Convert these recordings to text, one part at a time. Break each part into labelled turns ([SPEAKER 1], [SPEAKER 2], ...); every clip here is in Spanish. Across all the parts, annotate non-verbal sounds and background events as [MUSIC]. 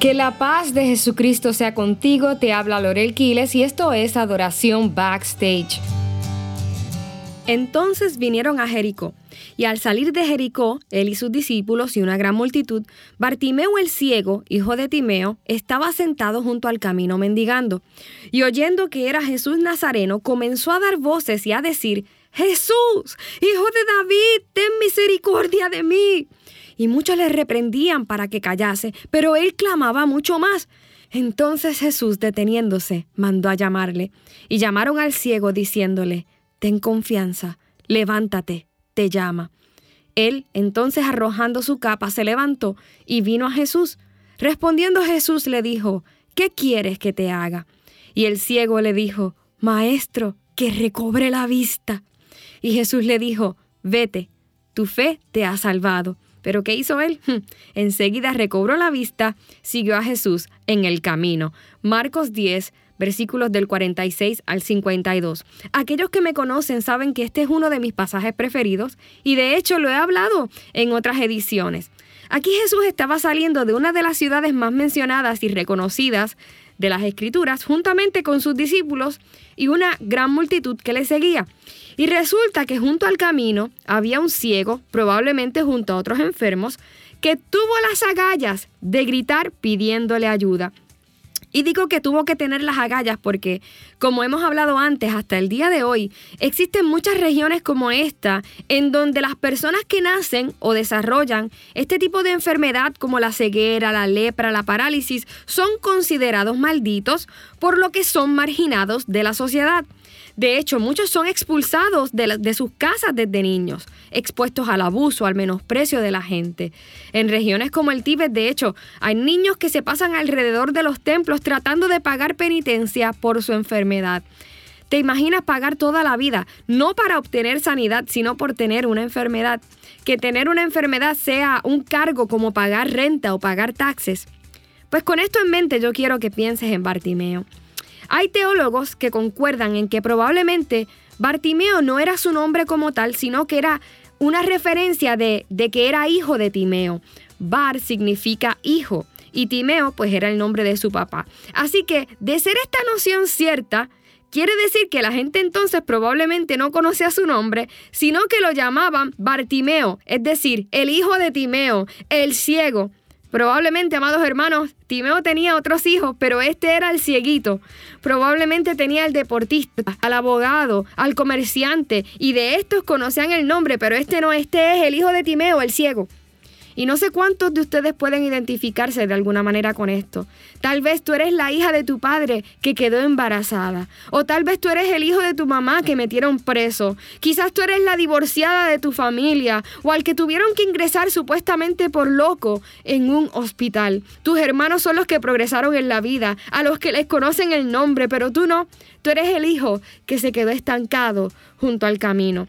[SPEAKER 1] Que la paz de Jesucristo sea contigo, te habla Lorel Quiles y esto es Adoración Backstage. Entonces vinieron a Jericó, y al salir de Jericó, él y sus discípulos y una gran multitud, Bartimeo el ciego, hijo de Timeo, estaba sentado junto al camino mendigando. Y oyendo que era Jesús Nazareno, comenzó a dar voces y a decir, Jesús, hijo de David, ten misericordia de mí y muchos le reprendían para que callase, pero él clamaba mucho más. Entonces Jesús, deteniéndose, mandó a llamarle, y llamaron al ciego diciéndole, Ten confianza, levántate, te llama. Él, entonces arrojando su capa, se levantó y vino a Jesús. Respondiendo Jesús le dijo, ¿qué quieres que te haga? Y el ciego le dijo, Maestro, que recobre la vista. Y Jesús le dijo, Vete, tu fe te ha salvado. Pero ¿qué hizo él? Enseguida recobró la vista, siguió a Jesús en el camino. Marcos 10, versículos del 46 al 52. Aquellos que me conocen saben que este es uno de mis pasajes preferidos y de hecho lo he hablado en otras ediciones. Aquí Jesús estaba saliendo de una de las ciudades más mencionadas y reconocidas de las Escrituras juntamente con sus discípulos y una gran multitud que le seguía. Y resulta que junto al camino había un ciego, probablemente junto a otros enfermos, que tuvo las agallas de gritar pidiéndole ayuda. Y digo que tuvo que tener las agallas porque, como hemos hablado antes, hasta el día de hoy, existen muchas regiones como esta en donde las personas que nacen o desarrollan este tipo de enfermedad como la ceguera, la lepra, la parálisis, son considerados malditos por lo que son marginados de la sociedad. De hecho, muchos son expulsados de, sus casas desde niños, expuestos al abuso, al menosprecio de la gente. En regiones como el Tíbet, de hecho, hay niños que se pasan alrededor de los templos tratando de pagar penitencia por su enfermedad. ¿Te imaginas pagar toda la vida, no para obtener sanidad, sino por tener una enfermedad? Que tener una enfermedad sea un cargo como pagar renta o pagar taxes. Pues con esto en mente yo quiero que pienses en Bartimeo. Hay teólogos que concuerdan en que probablemente Bartimeo no era su nombre como tal, sino que era una referencia de, de que era hijo de Timeo. Bar significa hijo y Timeo pues era el nombre de su papá. Así que de ser esta noción cierta, quiere decir que la gente entonces probablemente no conocía su nombre, sino que lo llamaban Bartimeo, es decir, el hijo de Timeo, el ciego. Probablemente, amados hermanos, Timeo tenía otros hijos, pero este era el cieguito. Probablemente tenía al deportista, al abogado, al comerciante, y de estos conocían el nombre, pero este no, este es el hijo de Timeo, el ciego. Y no sé cuántos de ustedes pueden identificarse de alguna manera con esto. Tal vez tú eres la hija de tu padre que quedó embarazada. O tal vez tú eres el hijo de tu mamá que metieron preso. Quizás tú eres la divorciada de tu familia o al que tuvieron que ingresar supuestamente por loco en un hospital. Tus hermanos son los que progresaron en la vida, a los que les conocen el nombre, pero tú no. Tú eres el hijo que se quedó estancado junto al camino.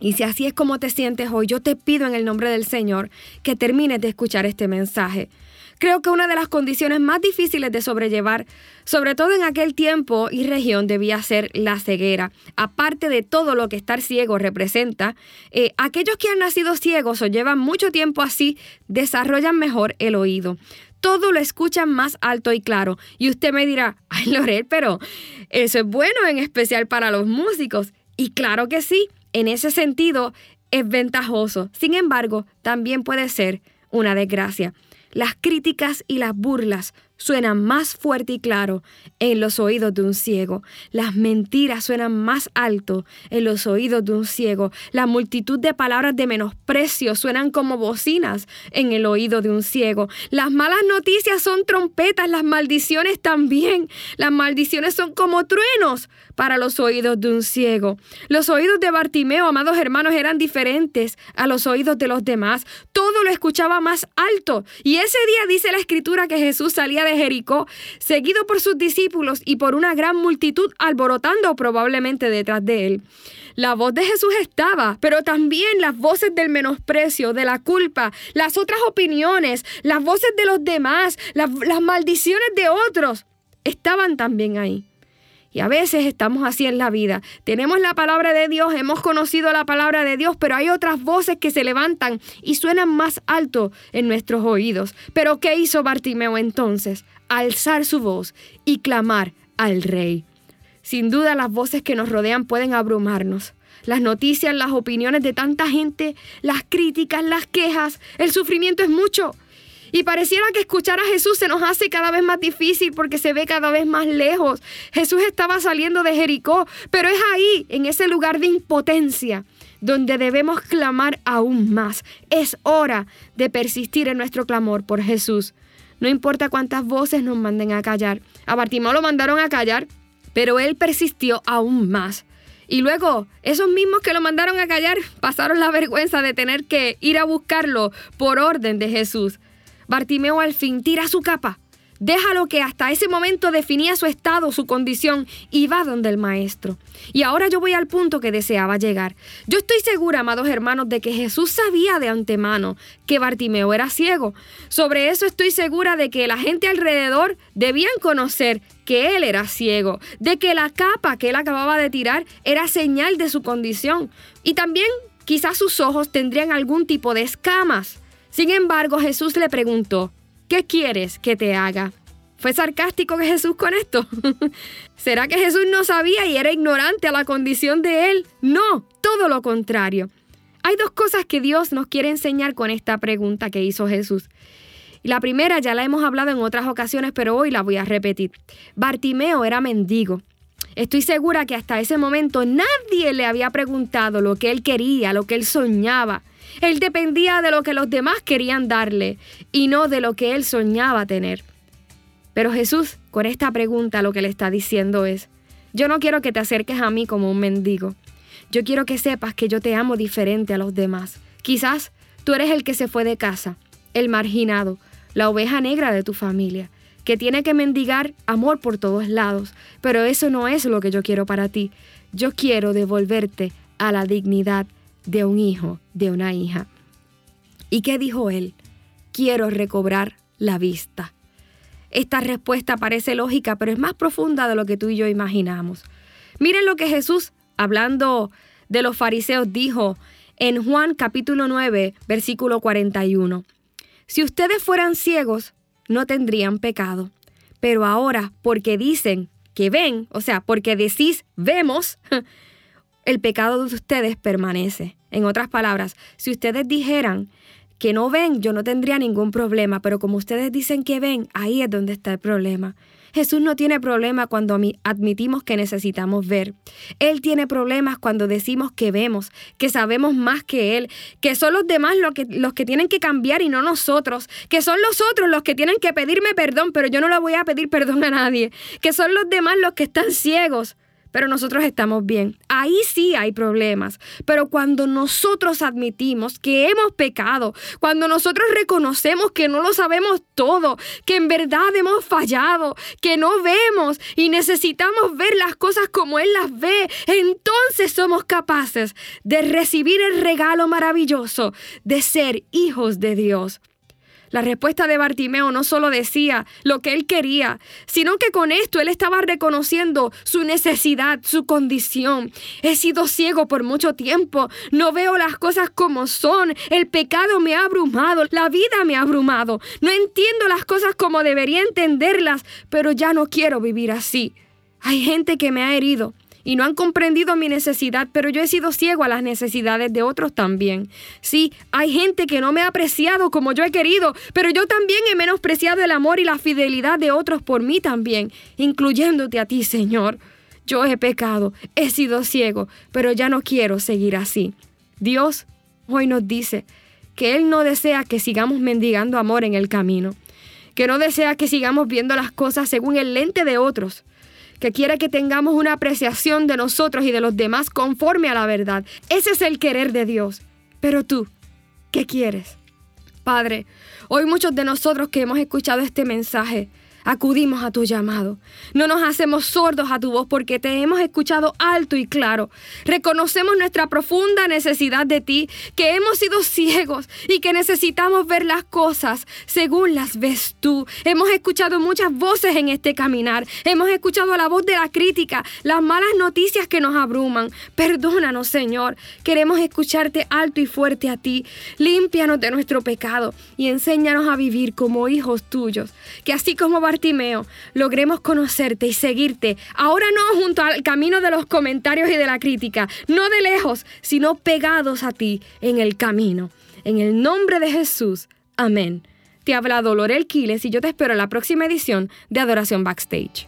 [SPEAKER 1] Y si así es como te sientes hoy, yo te pido en el nombre del Señor que termines de escuchar este mensaje. Creo que una de las condiciones más difíciles de sobrellevar, sobre todo en aquel tiempo y región, debía ser la ceguera. Aparte de todo lo que estar ciego representa, eh, aquellos que han nacido ciegos o llevan mucho tiempo así, desarrollan mejor el oído todo lo escuchan más alto y claro. Y usted me dirá, ay Lorel, pero eso es bueno en especial para los músicos. Y claro que sí, en ese sentido es ventajoso. Sin embargo, también puede ser una desgracia. Las críticas y las burlas suenan más fuerte y claro en los oídos de un ciego. Las mentiras suenan más alto en los oídos de un ciego. La multitud de palabras de menosprecio suenan como bocinas en el oído de un ciego. Las malas noticias son trompetas, las maldiciones también. Las maldiciones son como truenos para los oídos de un ciego. Los oídos de Bartimeo, amados hermanos, eran diferentes a los oídos de los demás. Todo lo escuchaba más alto. Y ese día dice la escritura que Jesús salía de Jericó, seguido por sus discípulos y por una gran multitud alborotando probablemente detrás de él. La voz de Jesús estaba, pero también las voces del menosprecio, de la culpa, las otras opiniones, las voces de los demás, las, las maldiciones de otros, estaban también ahí. Y a veces estamos así en la vida. Tenemos la palabra de Dios, hemos conocido la palabra de Dios, pero hay otras voces que se levantan y suenan más alto en nuestros oídos. Pero ¿qué hizo Bartimeo entonces? Alzar su voz y clamar al rey. Sin duda las voces que nos rodean pueden abrumarnos. Las noticias, las opiniones de tanta gente, las críticas, las quejas, el sufrimiento es mucho. Y pareciera que escuchar a Jesús se nos hace cada vez más difícil porque se ve cada vez más lejos. Jesús estaba saliendo de Jericó, pero es ahí, en ese lugar de impotencia, donde debemos clamar aún más. Es hora de persistir en nuestro clamor por Jesús. No importa cuántas voces nos manden a callar. A Bartimeo lo mandaron a callar, pero él persistió aún más. Y luego, esos mismos que lo mandaron a callar pasaron la vergüenza de tener que ir a buscarlo por orden de Jesús. Bartimeo al fin tira su capa, deja lo que hasta ese momento definía su estado, su condición, y va donde el maestro. Y ahora yo voy al punto que deseaba llegar. Yo estoy segura, amados hermanos, de que Jesús sabía de antemano que Bartimeo era ciego. Sobre eso estoy segura de que la gente alrededor debían conocer que él era ciego, de que la capa que él acababa de tirar era señal de su condición. Y también quizás sus ojos tendrían algún tipo de escamas. Sin embargo, Jesús le preguntó, ¿qué quieres que te haga? ¿Fue sarcástico que Jesús con esto? [LAUGHS] ¿Será que Jesús no sabía y era ignorante a la condición de él? No, todo lo contrario. Hay dos cosas que Dios nos quiere enseñar con esta pregunta que hizo Jesús. La primera ya la hemos hablado en otras ocasiones, pero hoy la voy a repetir. Bartimeo era mendigo. Estoy segura que hasta ese momento nadie le había preguntado lo que él quería, lo que él soñaba. Él dependía de lo que los demás querían darle y no de lo que él soñaba tener. Pero Jesús, con esta pregunta, lo que le está diciendo es, yo no quiero que te acerques a mí como un mendigo. Yo quiero que sepas que yo te amo diferente a los demás. Quizás tú eres el que se fue de casa, el marginado, la oveja negra de tu familia, que tiene que mendigar amor por todos lados. Pero eso no es lo que yo quiero para ti. Yo quiero devolverte a la dignidad de un hijo, de una hija. ¿Y qué dijo él? Quiero recobrar la vista. Esta respuesta parece lógica, pero es más profunda de lo que tú y yo imaginamos. Miren lo que Jesús, hablando de los fariseos, dijo en Juan capítulo 9, versículo 41. Si ustedes fueran ciegos, no tendrían pecado. Pero ahora, porque dicen que ven, o sea, porque decís vemos, [LAUGHS] el pecado de ustedes permanece. En otras palabras, si ustedes dijeran que no ven, yo no tendría ningún problema, pero como ustedes dicen que ven, ahí es donde está el problema. Jesús no tiene problema cuando admitimos que necesitamos ver. Él tiene problemas cuando decimos que vemos, que sabemos más que Él, que son los demás los que, los que tienen que cambiar y no nosotros, que son los otros los que tienen que pedirme perdón, pero yo no le voy a pedir perdón a nadie, que son los demás los que están ciegos pero nosotros estamos bien. Ahí sí hay problemas. Pero cuando nosotros admitimos que hemos pecado, cuando nosotros reconocemos que no lo sabemos todo, que en verdad hemos fallado, que no vemos y necesitamos ver las cosas como Él las ve, entonces somos capaces de recibir el regalo maravilloso de ser hijos de Dios. La respuesta de Bartimeo no solo decía lo que él quería, sino que con esto él estaba reconociendo su necesidad, su condición. He sido ciego por mucho tiempo, no veo las cosas como son, el pecado me ha abrumado, la vida me ha abrumado, no entiendo las cosas como debería entenderlas, pero ya no quiero vivir así. Hay gente que me ha herido, y no han comprendido mi necesidad, pero yo he sido ciego a las necesidades de otros también. Sí, hay gente que no me ha apreciado como yo he querido, pero yo también he menospreciado el amor y la fidelidad de otros por mí también, incluyéndote a ti, Señor. Yo he pecado, he sido ciego, pero ya no quiero seguir así. Dios hoy nos dice que Él no desea que sigamos mendigando amor en el camino, que no desea que sigamos viendo las cosas según el lente de otros, que quiere que tengamos una apreciación de nosotros y de los demás conforme a la verdad. Ese es el querer de Dios. Pero tú, ¿qué quieres? Padre, hoy muchos de nosotros que hemos escuchado este mensaje, acudimos a tu llamado. No nos hacemos sordos a tu voz porque te hemos escuchado alto y claro. Reconocemos nuestra profunda necesidad de ti, que hemos sido ciegos y que necesitamos ver las cosas según las ves tú. Hemos escuchado muchas voces en este caminar. Hemos escuchado la voz de la crítica, las malas noticias que nos abruman. Perdónanos, Señor. Queremos escucharte alto y fuerte a ti. Límpianos de nuestro pecado y enséñanos a vivir como hijos tuyos. Que así como Bartimeo, logremos conocerte y seguirte. Ahora no junto al camino de los comentarios y de la crítica, no de lejos, sino pegados a ti en el camino. En el nombre de Jesús. Amén. Te ha hablado Lorel Quiles y yo te espero en la próxima edición de Adoración Backstage.